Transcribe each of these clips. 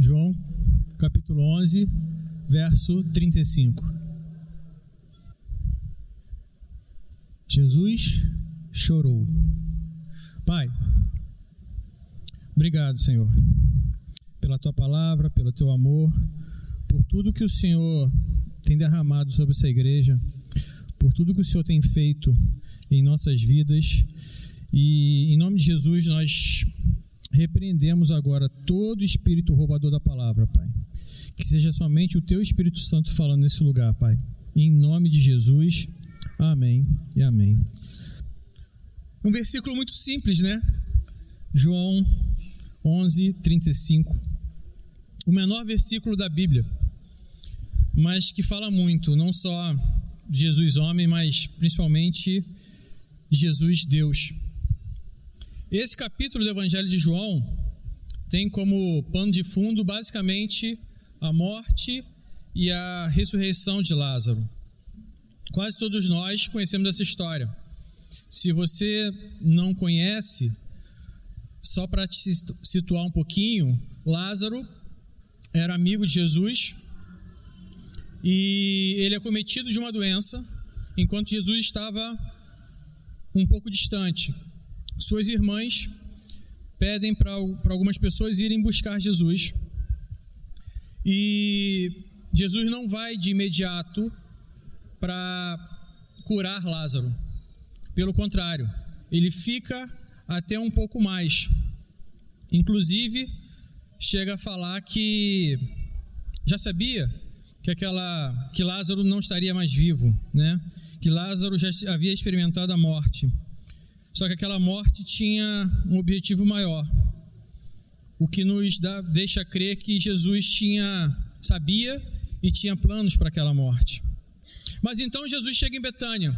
João, capítulo 11, verso 35. Jesus chorou. Pai, obrigado, Senhor, pela tua palavra, pelo teu amor, por tudo que o Senhor tem derramado sobre essa igreja, por tudo que o Senhor tem feito em nossas vidas. E em nome de Jesus, nós repreendemos agora todo espírito roubador da palavra, Pai. Que seja somente o teu Espírito Santo falando nesse lugar, Pai. Em nome de Jesus. Amém e amém. Um versículo muito simples, né? João 11, 35. O menor versículo da Bíblia, mas que fala muito, não só Jesus homem, mas principalmente Jesus Deus. Esse capítulo do Evangelho de João tem como pano de fundo basicamente a morte e a ressurreição de Lázaro. Quase todos nós conhecemos essa história. Se você não conhece, só para te situar um pouquinho, Lázaro era amigo de Jesus e ele é cometido de uma doença enquanto Jesus estava um pouco distante suas irmãs pedem para algumas pessoas irem buscar Jesus. E Jesus não vai de imediato para curar Lázaro. Pelo contrário, ele fica até um pouco mais. Inclusive, chega a falar que já sabia que aquela que Lázaro não estaria mais vivo, né? Que Lázaro já havia experimentado a morte. Só que aquela morte tinha um objetivo maior. O que nos dá, deixa crer que Jesus tinha sabia e tinha planos para aquela morte. Mas então Jesus chega em Betânia.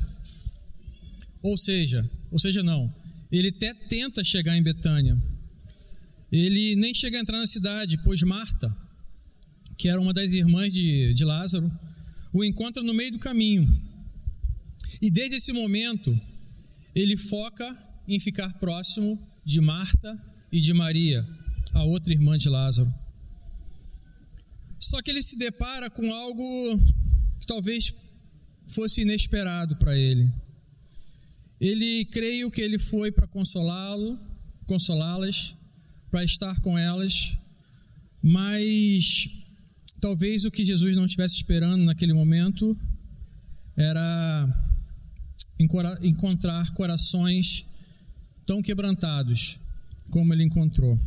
Ou seja, ou seja, não. Ele até tenta chegar em Betânia. Ele nem chega a entrar na cidade, pois Marta, que era uma das irmãs de, de Lázaro, o encontra no meio do caminho. E desde esse momento, ele foca em ficar próximo de Marta e de Maria, a outra irmã de Lázaro. Só que ele se depara com algo que talvez fosse inesperado para ele. Ele creio que ele foi para consolá-lo, consolá-las, para estar com elas, mas talvez o que Jesus não estivesse esperando naquele momento era encontrar corações tão quebrantados como ele encontrou.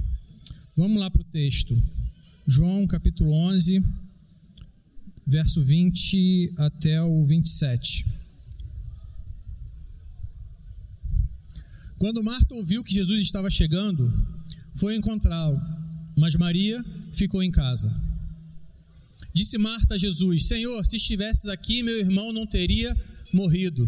Vamos lá para o texto. João capítulo 11, verso 20 até o 27. Quando Marta ouviu que Jesus estava chegando, foi encontrá-lo, mas Maria ficou em casa. Disse Marta a Jesus: Senhor, se estivesses aqui, meu irmão não teria morrido.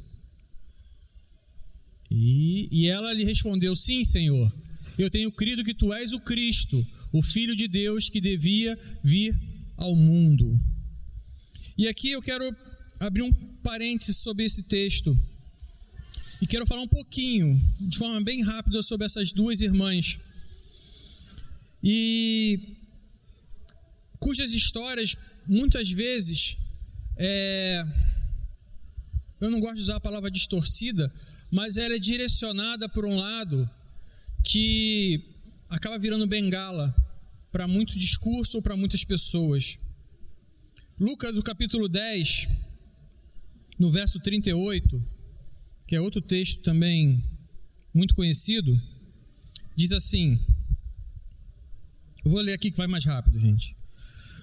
E, e ela lhe respondeu: Sim, Senhor, eu tenho crido que tu és o Cristo, o Filho de Deus que devia vir ao mundo. E aqui eu quero abrir um parênteses sobre esse texto. E quero falar um pouquinho, de forma bem rápida, sobre essas duas irmãs. E cujas histórias, muitas vezes, é, eu não gosto de usar a palavra distorcida, mas ela é direcionada por um lado que acaba virando bengala para muito discurso ou para muitas pessoas. Lucas, do capítulo 10, no verso 38, que é outro texto também muito conhecido, diz assim: vou ler aqui que vai mais rápido, gente.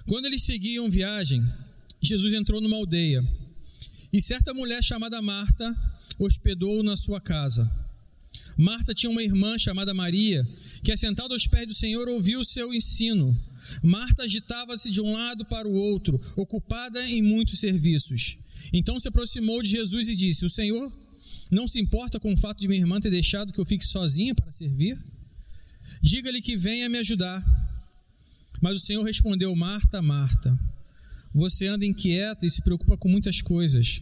Quando eles seguiam viagem, Jesus entrou numa aldeia e certa mulher chamada Marta hospedou-o na sua casa. Marta tinha uma irmã chamada Maria, que, assentada aos pés do Senhor, ouvia o seu ensino. Marta agitava-se de um lado para o outro, ocupada em muitos serviços. Então se aproximou de Jesus e disse: O Senhor não se importa com o fato de minha irmã ter deixado que eu fique sozinha para servir? Diga-lhe que venha me ajudar. Mas o Senhor respondeu: Marta, Marta, você anda inquieta e se preocupa com muitas coisas,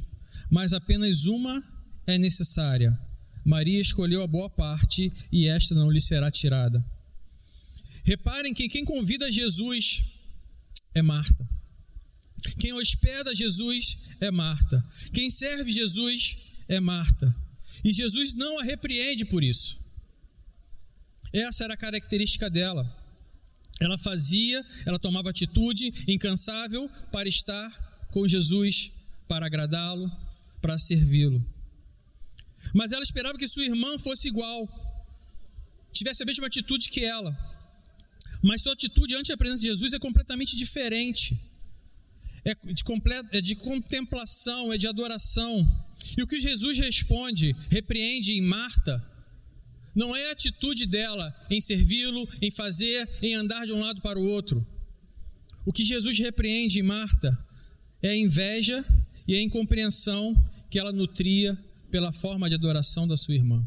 mas apenas uma é necessária. Maria escolheu a boa parte e esta não lhe será tirada. Reparem que quem convida Jesus é Marta. Quem hospeda Jesus é Marta. Quem serve Jesus é Marta. E Jesus não a repreende por isso. Essa era a característica dela. Ela fazia, ela tomava atitude incansável para estar com Jesus, para agradá-lo, para servi-lo. Mas ela esperava que sua irmã fosse igual, tivesse a mesma atitude que ela. Mas sua atitude ante a presença de Jesus é completamente diferente. É de, é de contemplação, é de adoração. E o que Jesus responde, repreende em Marta, não é a atitude dela em servi-lo, em fazer, em andar de um lado para o outro. O que Jesus repreende em Marta é a inveja e a incompreensão que ela nutria pela forma de adoração da sua irmã.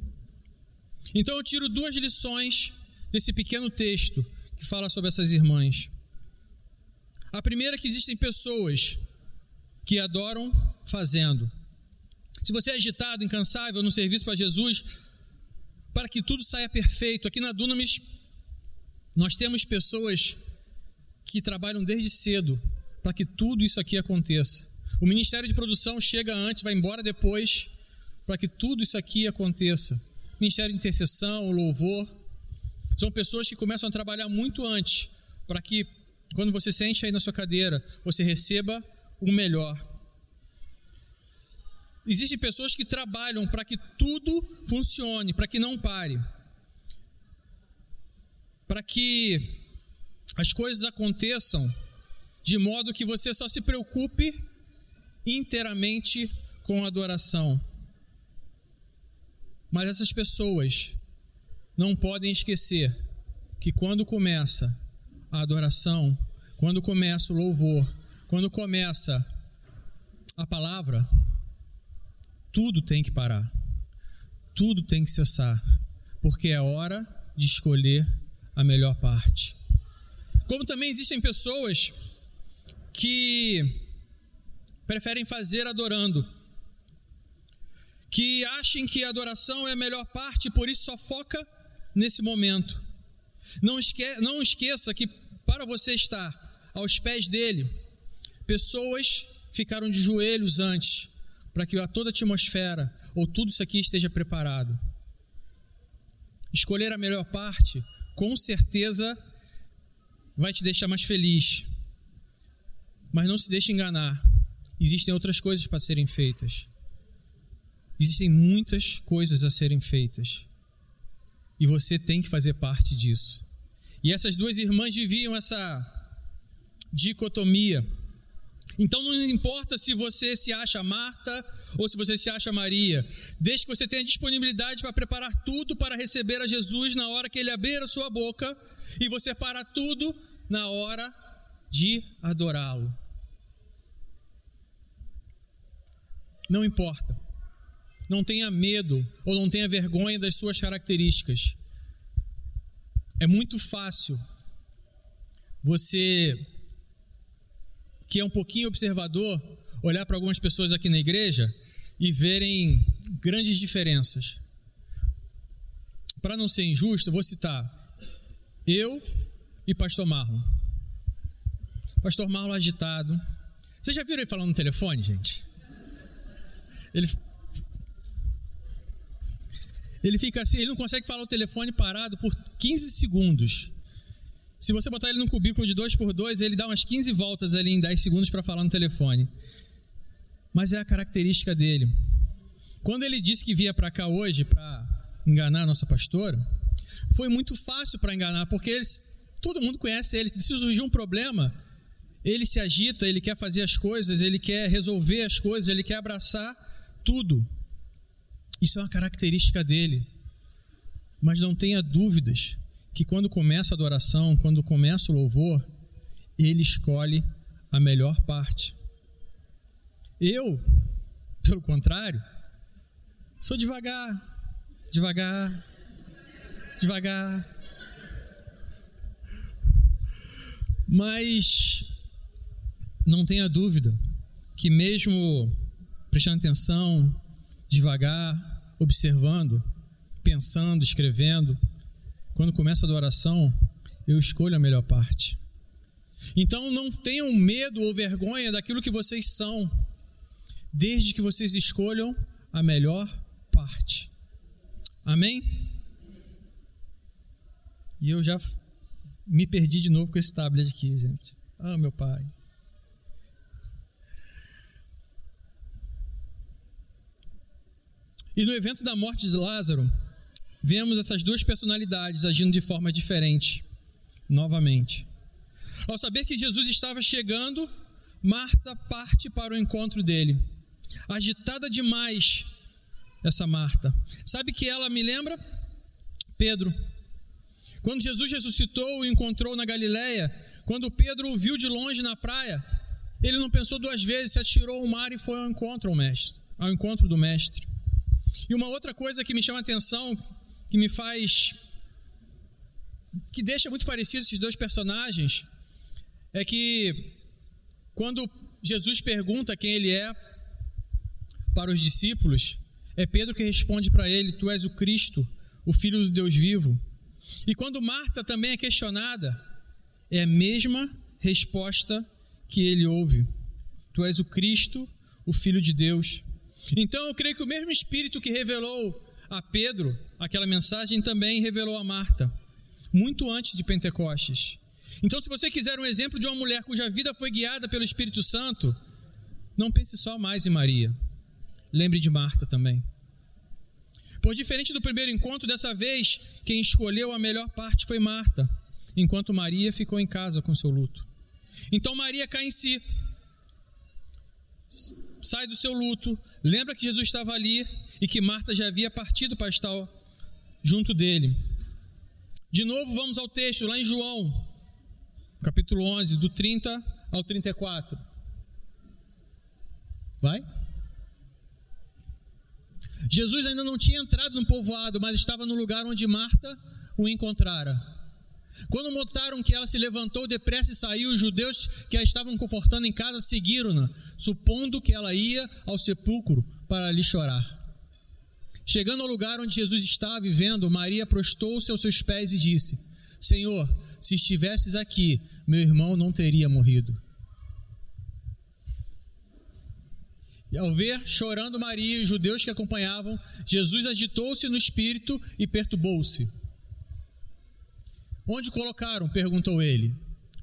Então eu tiro duas lições desse pequeno texto que fala sobre essas irmãs. A primeira é que existem pessoas que adoram fazendo. Se você é agitado, incansável no serviço para Jesus, para que tudo saia perfeito. Aqui na Dunamis, nós temos pessoas que trabalham desde cedo para que tudo isso aqui aconteça. O Ministério de Produção chega antes, vai embora depois, para que tudo isso aqui aconteça. Ministério de Intercessão, Louvor. São pessoas que começam a trabalhar muito antes, para que, quando você sente aí na sua cadeira, você receba o melhor. Existem pessoas que trabalham para que tudo funcione, para que não pare. Para que as coisas aconteçam de modo que você só se preocupe inteiramente com a adoração. Mas essas pessoas não podem esquecer que quando começa a adoração, quando começa o louvor, quando começa a palavra, tudo tem que parar. Tudo tem que cessar, porque é hora de escolher a melhor parte. Como também existem pessoas que preferem fazer adorando, que achem que a adoração é a melhor parte por isso só foca nesse momento. Não, esque não esqueça que para você estar aos pés dele, pessoas ficaram de joelhos antes, para que toda a atmosfera ou tudo isso aqui esteja preparado. Escolher a melhor parte, com certeza, vai te deixar mais feliz. Mas não se deixe enganar. Existem outras coisas para serem feitas. Existem muitas coisas a serem feitas. E você tem que fazer parte disso. E essas duas irmãs viviam essa dicotomia então não importa se você se acha Marta ou se você se acha Maria, desde que você tenha disponibilidade para preparar tudo para receber a Jesus na hora que ele abrir a sua boca e você para tudo na hora de adorá-lo. Não importa. Não tenha medo ou não tenha vergonha das suas características. É muito fácil você que é um pouquinho observador, olhar para algumas pessoas aqui na igreja e verem grandes diferenças. Para não ser injusto, vou citar eu e Pastor Marlon. Pastor Marlon agitado. Vocês já viram ele falando no telefone, gente? Ele ele fica assim, ele não consegue falar o telefone parado por 15 segundos. Se você botar ele num cubículo de 2 por 2 ele dá umas 15 voltas ali em 10 segundos para falar no telefone. Mas é a característica dele. Quando ele disse que via para cá hoje para enganar a nossa pastora, foi muito fácil para enganar, porque eles, todo mundo conhece ele. Se surgir um problema, ele se agita, ele quer fazer as coisas, ele quer resolver as coisas, ele quer abraçar tudo. Isso é uma característica dele. Mas não tenha dúvidas que quando começa a adoração, quando começa o louvor, ele escolhe a melhor parte. Eu, pelo contrário, sou devagar, devagar, devagar. Mas não tenha dúvida que, mesmo prestando atenção, devagar, observando, pensando, escrevendo, quando começa a adoração, eu escolho a melhor parte. Então não tenham medo ou vergonha daquilo que vocês são, desde que vocês escolham a melhor parte. Amém? E eu já me perdi de novo com esse tablet aqui, gente. Ah, meu pai. E no evento da morte de Lázaro, vemos essas duas personalidades agindo de forma diferente, novamente. Ao saber que Jesus estava chegando, Marta parte para o encontro dele. Agitada demais, essa Marta. Sabe que ela me lembra? Pedro. Quando Jesus ressuscitou e encontrou na Galileia, quando Pedro o viu de longe na praia, ele não pensou duas vezes, se atirou ao mar e foi ao encontro ao mestre, ao encontro do mestre. E uma outra coisa que me chama a atenção, que me faz que deixa muito parecido esses dois personagens, é que quando Jesus pergunta quem ele é para os discípulos, é Pedro que responde para ele: Tu és o Cristo, o Filho do Deus vivo. E quando Marta também é questionada, é a mesma resposta que ele ouve: Tu és o Cristo, o Filho de Deus. Então eu creio que o mesmo Espírito que revelou a Pedro aquela mensagem também revelou a Marta, muito antes de Pentecostes. Então, se você quiser um exemplo de uma mulher cuja vida foi guiada pelo Espírito Santo, não pense só mais em Maria. Lembre de Marta também. Por diferente do primeiro encontro, dessa vez, quem escolheu a melhor parte foi Marta, enquanto Maria ficou em casa com seu luto. Então Maria cai em si, sai do seu luto, lembra que Jesus estava ali e que Marta já havia partido para estar junto dele. De novo, vamos ao texto lá em João, capítulo 11, do 30 ao 34. Vai? Jesus ainda não tinha entrado no povoado, mas estava no lugar onde Marta o encontrara. Quando notaram que ela se levantou depressa e saiu, os judeus que a estavam confortando em casa seguiram-na, supondo que ela ia ao sepulcro para ali chorar. Chegando ao lugar onde Jesus estava vivendo, Maria prostou-se aos seus pés e disse: Senhor, se estivesses aqui, meu irmão não teria morrido. E ao ver chorando Maria e os judeus que acompanhavam, Jesus agitou-se no espírito e perturbou-se. Onde colocaram? perguntou ele.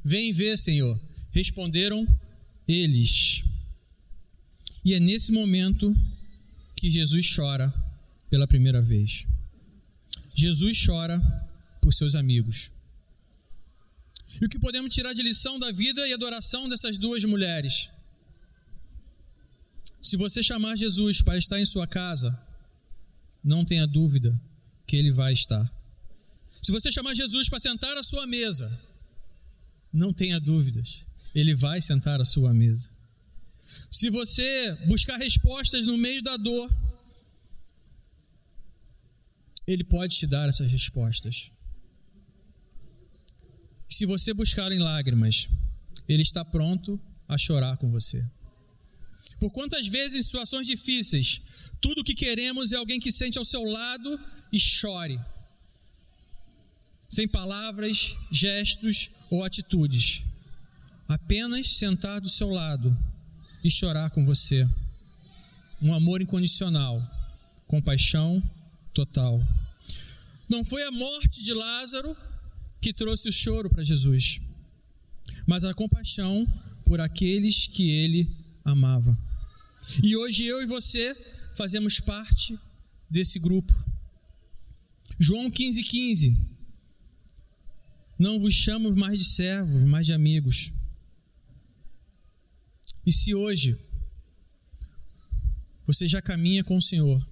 Vem ver, Senhor. Responderam eles. E é nesse momento que Jesus chora pela primeira vez. Jesus chora por seus amigos. E o que podemos tirar de lição da vida e adoração dessas duas mulheres? Se você chamar Jesus para estar em sua casa, não tenha dúvida que ele vai estar. Se você chamar Jesus para sentar à sua mesa, não tenha dúvidas, ele vai sentar à sua mesa. Se você buscar respostas no meio da dor, ele pode te dar essas respostas. Se você buscar em lágrimas, Ele está pronto a chorar com você. Por quantas vezes em situações difíceis, tudo o que queremos é alguém que sente ao seu lado e chore, sem palavras, gestos ou atitudes, apenas sentar do seu lado e chorar com você. Um amor incondicional, compaixão total. Não foi a morte de Lázaro que trouxe o choro para Jesus, mas a compaixão por aqueles que ele amava. E hoje eu e você fazemos parte desse grupo. João 15,15 15. Não vos chamo mais de servos, mas de amigos. E se hoje você já caminha com o Senhor,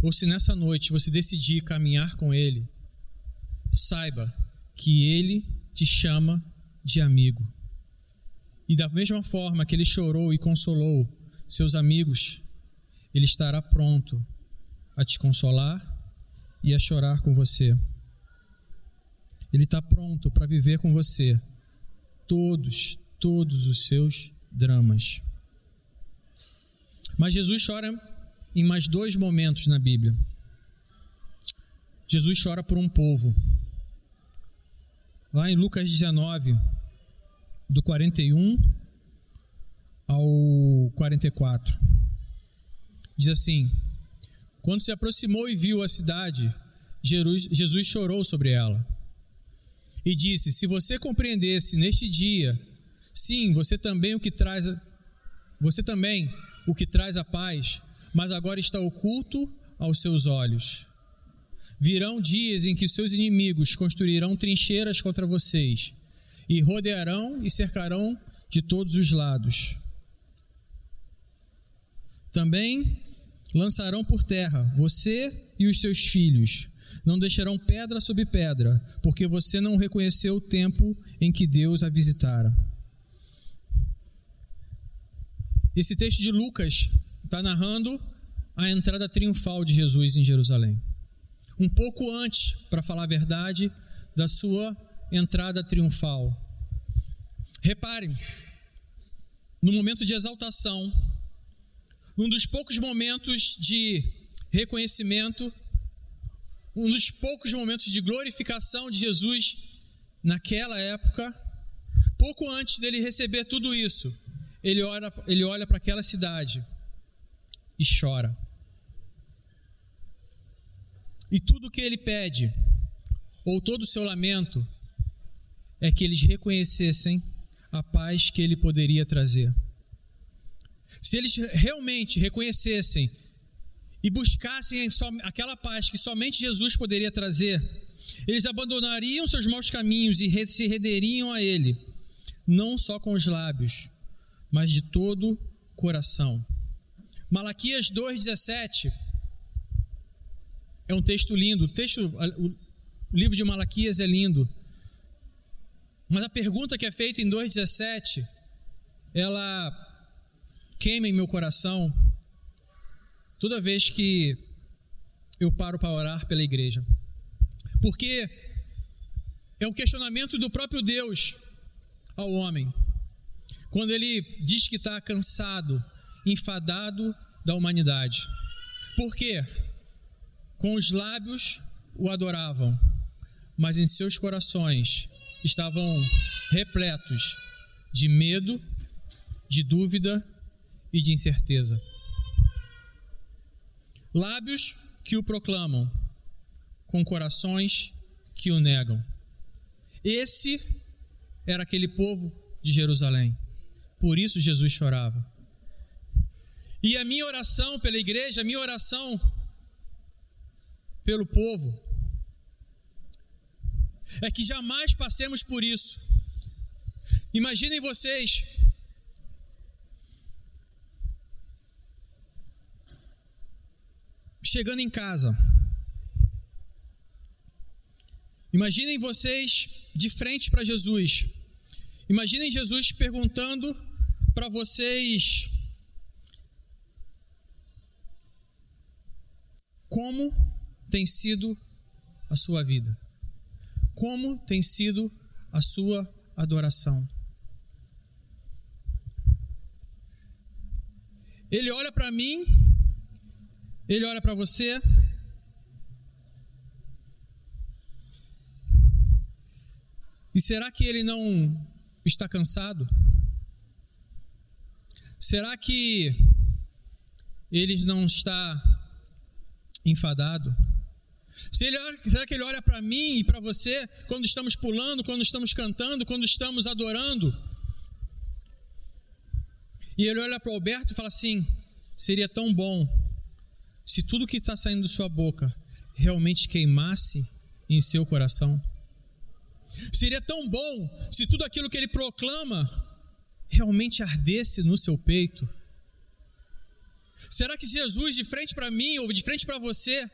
ou se nessa noite você decidir caminhar com Ele, saiba que Ele te chama de amigo. E da mesma forma que Ele chorou e consolou seus amigos, Ele estará pronto a te consolar e a chorar com você. Ele está pronto para viver com você todos, todos os seus dramas. Mas Jesus chora em mais dois momentos na Bíblia. Jesus chora por um povo. Lá em Lucas 19, do 41 ao 44. Diz assim: Quando se aproximou e viu a cidade, Jesus chorou sobre ela. E disse: Se você compreendesse neste dia, sim, você também o que traz você também o que traz a paz, mas agora está oculto aos seus olhos. Virão dias em que seus inimigos construirão trincheiras contra vocês e rodearão e cercarão de todos os lados. Também lançarão por terra você e os seus filhos. Não deixarão pedra sobre pedra, porque você não reconheceu o tempo em que Deus a visitara. Esse texto de Lucas está narrando a entrada triunfal de Jesus em Jerusalém. Um pouco antes, para falar a verdade, da sua entrada triunfal. Reparem, no momento de exaltação, num dos poucos momentos de reconhecimento, um dos poucos momentos de glorificação de Jesus naquela época, pouco antes dele receber tudo isso, ele olha, ele olha para aquela cidade e chora. E tudo que ele pede, ou todo o seu lamento, é que eles reconhecessem a paz que ele poderia trazer. Se eles realmente reconhecessem e buscassem aquela paz que somente Jesus poderia trazer, eles abandonariam seus maus caminhos e se renderiam a Ele, não só com os lábios, mas de todo coração. Malaquias 2,17 é um texto lindo. O, texto, o livro de Malaquias é lindo. Mas a pergunta que é feita em 2,17, ela queima em meu coração toda vez que eu paro para orar pela igreja. Porque é um questionamento do próprio Deus ao homem. Quando ele diz que está cansado, enfadado da humanidade. Por quê? Com os lábios o adoravam, mas em seus corações estavam repletos de medo, de dúvida e de incerteza. Lábios que o proclamam, com corações que o negam. Esse era aquele povo de Jerusalém. Por isso Jesus chorava. E a minha oração pela igreja, a minha oração pelo povo, é que jamais passemos por isso. Imaginem vocês chegando em casa. Imaginem vocês de frente para Jesus. Imaginem Jesus perguntando para vocês como tem sido a sua vida. Como tem sido a sua adoração. Ele olha para mim, ele olha para você. E será que ele não está cansado? Será que ele não está enfadado? será que ele olha para mim e para você quando estamos pulando, quando estamos cantando, quando estamos adorando? E ele olha para o Alberto e fala assim: seria tão bom se tudo que está saindo de sua boca realmente queimasse em seu coração. Seria tão bom se tudo aquilo que ele proclama realmente ardesse no seu peito. Será que Jesus, de frente para mim ou de frente para você,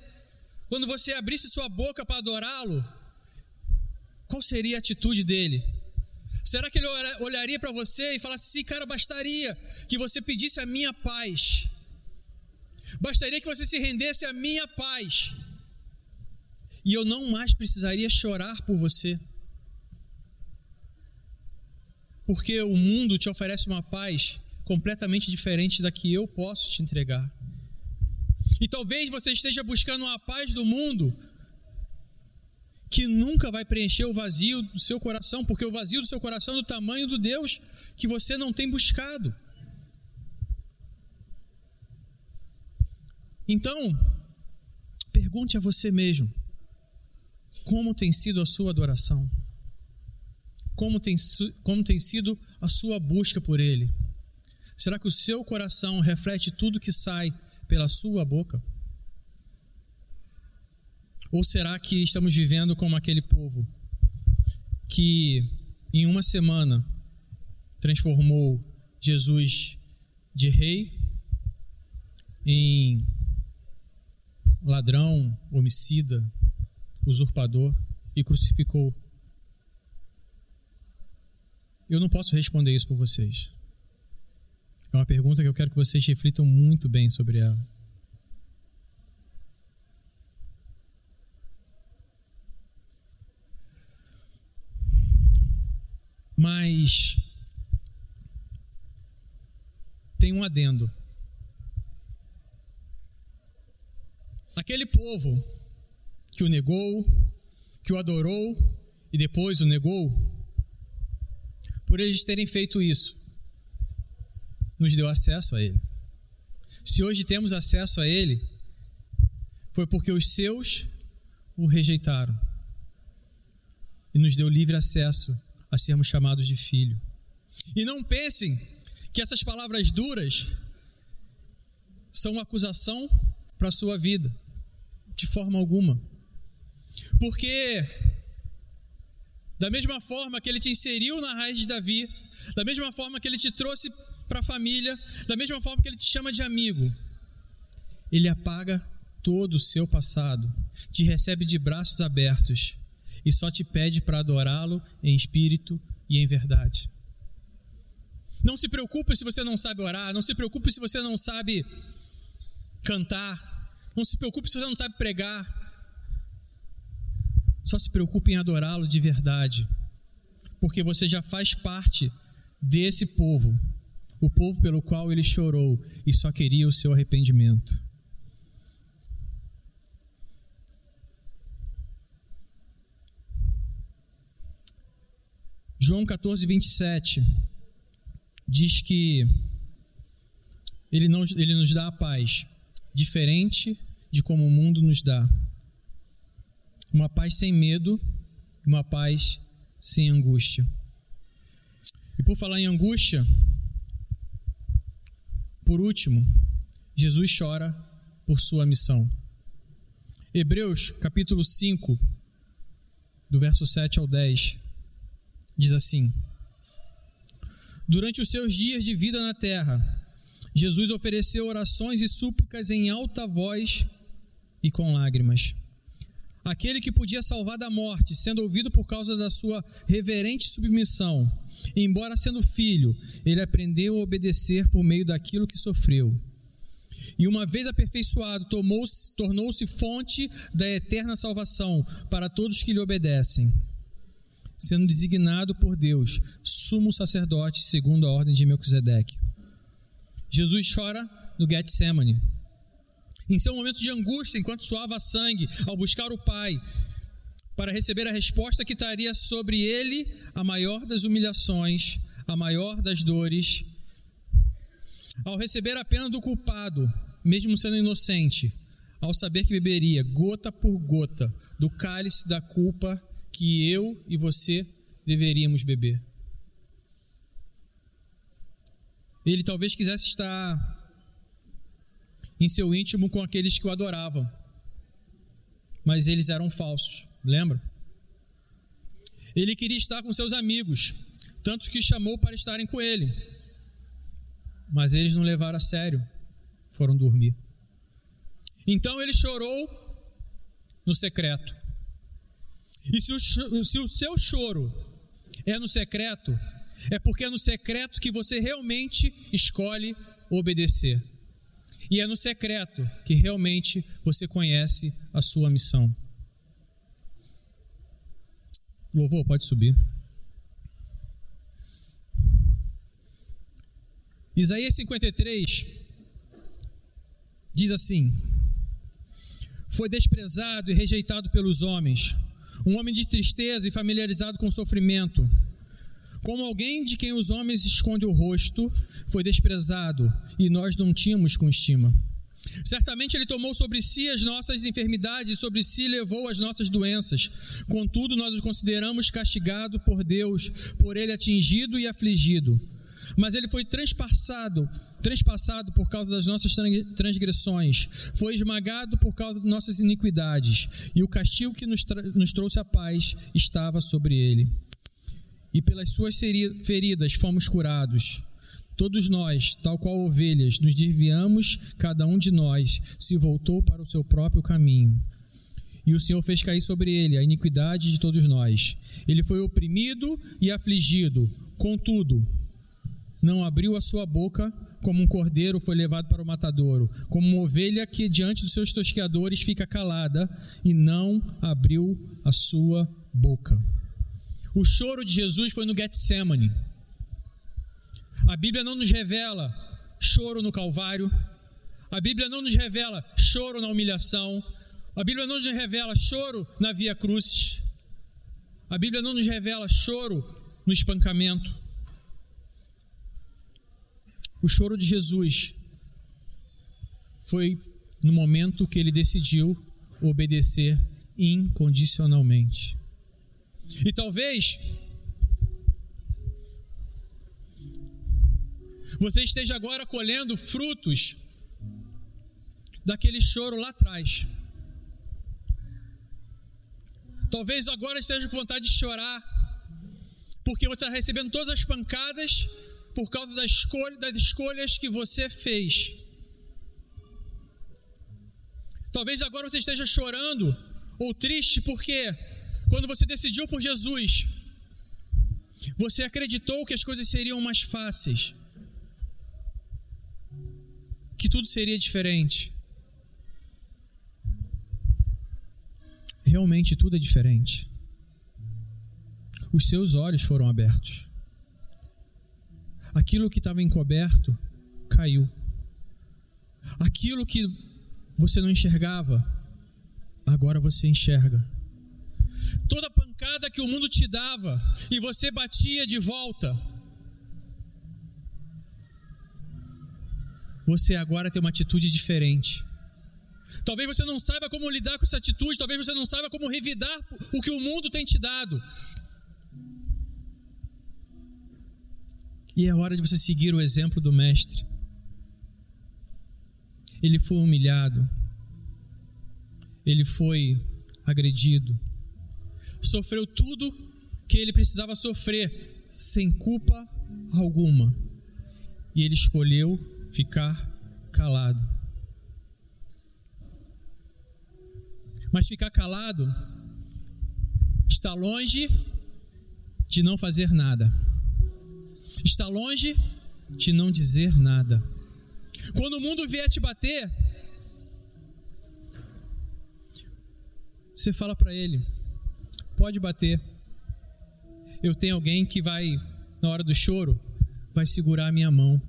quando você abrisse sua boca para adorá-lo, qual seria a atitude dele? Será que ele olharia para você e falasse assim, cara, bastaria que você pedisse a minha paz, bastaria que você se rendesse à minha paz, e eu não mais precisaria chorar por você? Porque o mundo te oferece uma paz completamente diferente da que eu posso te entregar. E talvez você esteja buscando uma paz do mundo que nunca vai preencher o vazio do seu coração, porque o vazio do seu coração é do tamanho do Deus que você não tem buscado. Então, pergunte a você mesmo: como tem sido a sua adoração? Como tem, como tem sido a sua busca por Ele? Será que o seu coração reflete tudo que sai pela sua boca? Ou será que estamos vivendo como aquele povo que em uma semana transformou Jesus de rei em ladrão, homicida, usurpador e crucificou? Eu não posso responder isso por vocês. É uma pergunta que eu quero que vocês reflitam muito bem sobre ela. Mas tem um adendo. Aquele povo que o negou, que o adorou e depois o negou, por eles terem feito isso, nos deu acesso a Ele. Se hoje temos acesso a Ele, foi porque os seus o rejeitaram e nos deu livre acesso a sermos chamados de filho. E não pensem que essas palavras duras são uma acusação para a sua vida, de forma alguma. Porque, da mesma forma que ele te inseriu na raiz de Davi, da mesma forma que ele te trouxe para a família, da mesma forma que ele te chama de amigo, ele apaga todo o seu passado, te recebe de braços abertos e só te pede para adorá-lo em espírito e em verdade. Não se preocupe se você não sabe orar, não se preocupe se você não sabe cantar, não se preocupe se você não sabe pregar. Só se preocupe em adorá-lo de verdade, porque você já faz parte desse povo o povo pelo qual ele chorou e só queria o seu arrependimento. João 14, 27 diz que ele, não, ele nos dá a paz, diferente de como o mundo nos dá. Uma paz sem medo, uma paz sem angústia. E por falar em angústia, por último, Jesus chora por sua missão. Hebreus capítulo 5, do verso 7 ao 10, diz assim: Durante os seus dias de vida na terra, Jesus ofereceu orações e súplicas em alta voz e com lágrimas. Aquele que podia salvar da morte, sendo ouvido por causa da sua reverente submissão, Embora sendo filho, ele aprendeu a obedecer por meio daquilo que sofreu. E uma vez aperfeiçoado, tornou-se fonte da eterna salvação para todos que lhe obedecem, sendo designado por Deus sumo sacerdote segundo a ordem de Melquisedeque. Jesus chora no Getsemane. Em seu momento de angústia, enquanto suava sangue, ao buscar o Pai, para receber a resposta que estaria sobre ele a maior das humilhações, a maior das dores. Ao receber a pena do culpado, mesmo sendo inocente, ao saber que beberia gota por gota do cálice da culpa que eu e você deveríamos beber. Ele talvez quisesse estar em seu íntimo com aqueles que o adoravam, mas eles eram falsos. Lembra? Ele queria estar com seus amigos, tantos que chamou para estarem com ele. Mas eles não levaram a sério. foram dormir. Então ele chorou no secreto. E se o, se o seu choro é no secreto, é porque é no secreto que você realmente escolhe obedecer. E é no secreto que realmente você conhece a sua missão. Louvor, pode subir. Isaías 53 diz assim: Foi desprezado e rejeitado pelos homens, um homem de tristeza e familiarizado com sofrimento. Como alguém de quem os homens escondem o rosto, foi desprezado e nós não tínhamos com estima. Certamente ele tomou sobre si as nossas enfermidades, sobre si levou as nossas doenças. Contudo, nós o consideramos castigado por Deus, por ele atingido e afligido mas ele foi transpassado, transpassado por causa das nossas transgressões, foi esmagado por causa de nossas iniquidades, e o castigo que nos, nos trouxe a paz estava sobre ele. E pelas suas feridas fomos curados. Todos nós, tal qual ovelhas, nos desviamos, cada um de nós se voltou para o seu próprio caminho. E o Senhor fez cair sobre ele a iniquidade de todos nós. Ele foi oprimido e afligido, contudo, não abriu a sua boca, como um cordeiro foi levado para o matadouro, como uma ovelha que diante dos seus tosqueadores fica calada e não abriu a sua boca. O choro de Jesus foi no Getsemane. A Bíblia não nos revela choro no Calvário. A Bíblia não nos revela choro na humilhação. A Bíblia não nos revela choro na via cruz. A Bíblia não nos revela choro no espancamento. O choro de Jesus foi no momento que ele decidiu obedecer incondicionalmente. E talvez você esteja agora colhendo frutos daquele choro lá atrás. Talvez agora esteja com vontade de chorar, porque você está recebendo todas as pancadas por causa da escolha, das escolhas que você fez. Talvez agora você esteja chorando ou triste porque quando você decidiu por Jesus, você acreditou que as coisas seriam mais fáceis, que tudo seria diferente. Realmente tudo é diferente. Os seus olhos foram abertos aquilo que estava encoberto caiu. Aquilo que você não enxergava, agora você enxerga. Toda pancada que o mundo te dava e você batia de volta, você agora tem uma atitude diferente. Talvez você não saiba como lidar com essa atitude, talvez você não saiba como revidar o que o mundo tem te dado. E é hora de você seguir o exemplo do Mestre. Ele foi humilhado, ele foi agredido, sofreu tudo que ele precisava sofrer, sem culpa alguma, e ele escolheu ficar calado. Mas ficar calado está longe de não fazer nada está longe de não dizer nada. Quando o mundo vier te bater, você fala para ele: pode bater. Eu tenho alguém que vai, na hora do choro, vai segurar a minha mão.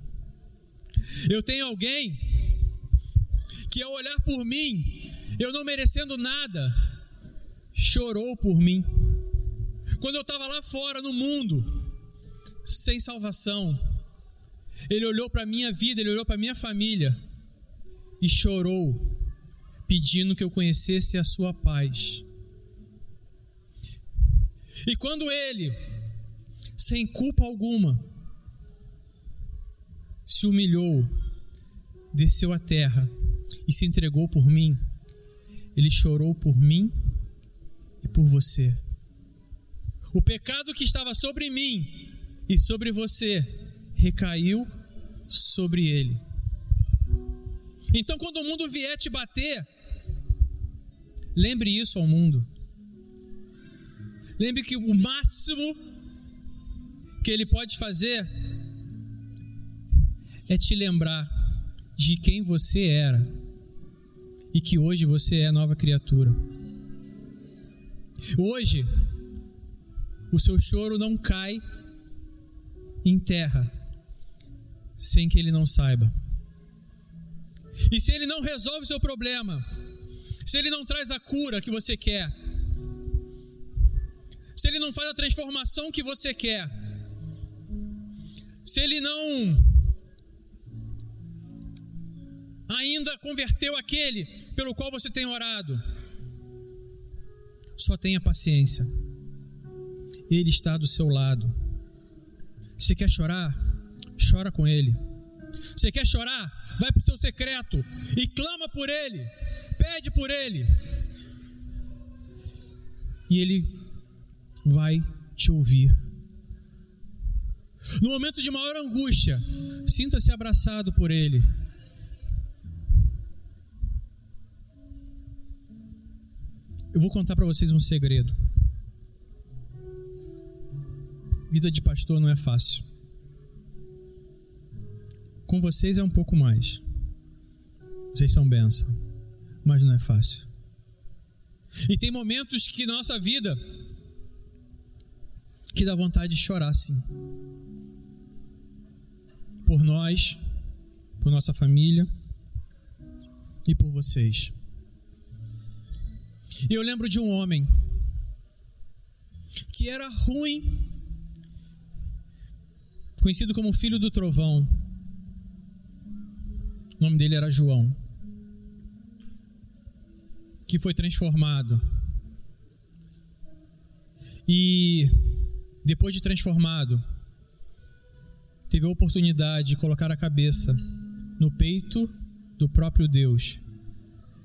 Eu tenho alguém que, ao olhar por mim, eu não merecendo nada, chorou por mim. Quando eu estava lá fora no mundo, sem salvação. Ele olhou para a minha vida, ele olhou para a minha família e chorou, pedindo que eu conhecesse a sua paz. E quando ele, sem culpa alguma, se humilhou, desceu à terra e se entregou por mim, ele chorou por mim e por você. O pecado que estava sobre mim, e sobre você recaiu sobre ele. Então, quando o mundo vier te bater, lembre isso ao mundo. Lembre que o máximo que ele pode fazer é te lembrar de quem você era e que hoje você é nova criatura. Hoje, o seu choro não cai em terra sem que ele não saiba. E se ele não resolve o seu problema, se ele não traz a cura que você quer, se ele não faz a transformação que você quer, se ele não ainda converteu aquele pelo qual você tem orado, só tenha paciência, ele está do seu lado. Você quer chorar? Chora com ele. Você quer chorar? Vai para o seu secreto e clama por ele, pede por ele, e ele vai te ouvir. No momento de maior angústia, sinta-se abraçado por ele. Eu vou contar para vocês um segredo. Vida de pastor não é fácil. Com vocês é um pouco mais. Vocês são bênção, mas não é fácil. E tem momentos que nossa vida que dá vontade de chorar sim. Por nós, por nossa família e por vocês. E eu lembro de um homem que era ruim, conhecido como filho do trovão. O nome dele era João. Que foi transformado. E depois de transformado, teve a oportunidade de colocar a cabeça no peito do próprio Deus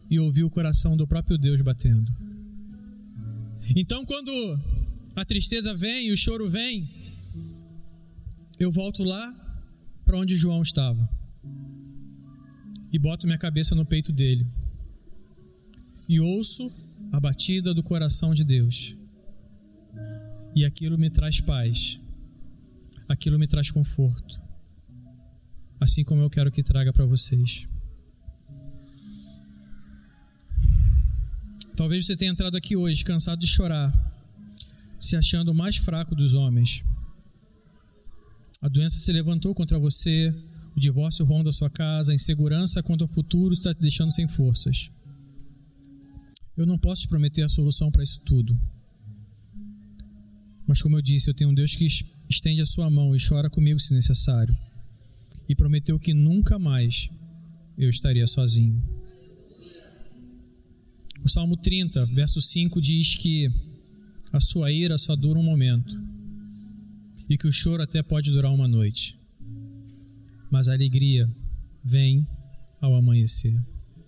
e ouvir o coração do próprio Deus batendo. Então, quando a tristeza vem e o choro vem, eu volto lá para onde João estava e boto minha cabeça no peito dele e ouço a batida do coração de Deus. E aquilo me traz paz, aquilo me traz conforto, assim como eu quero que traga para vocês. Talvez você tenha entrado aqui hoje cansado de chorar, se achando o mais fraco dos homens. A doença se levantou contra você, o divórcio ronda a sua casa, a insegurança quanto ao futuro está te deixando sem forças. Eu não posso te prometer a solução para isso tudo. Mas, como eu disse, eu tenho um Deus que estende a sua mão e chora comigo se necessário. E prometeu que nunca mais eu estaria sozinho. O Salmo 30, verso 5 diz que a sua ira só dura um momento e que o choro até pode durar uma noite, mas a alegria vem ao amanhecer.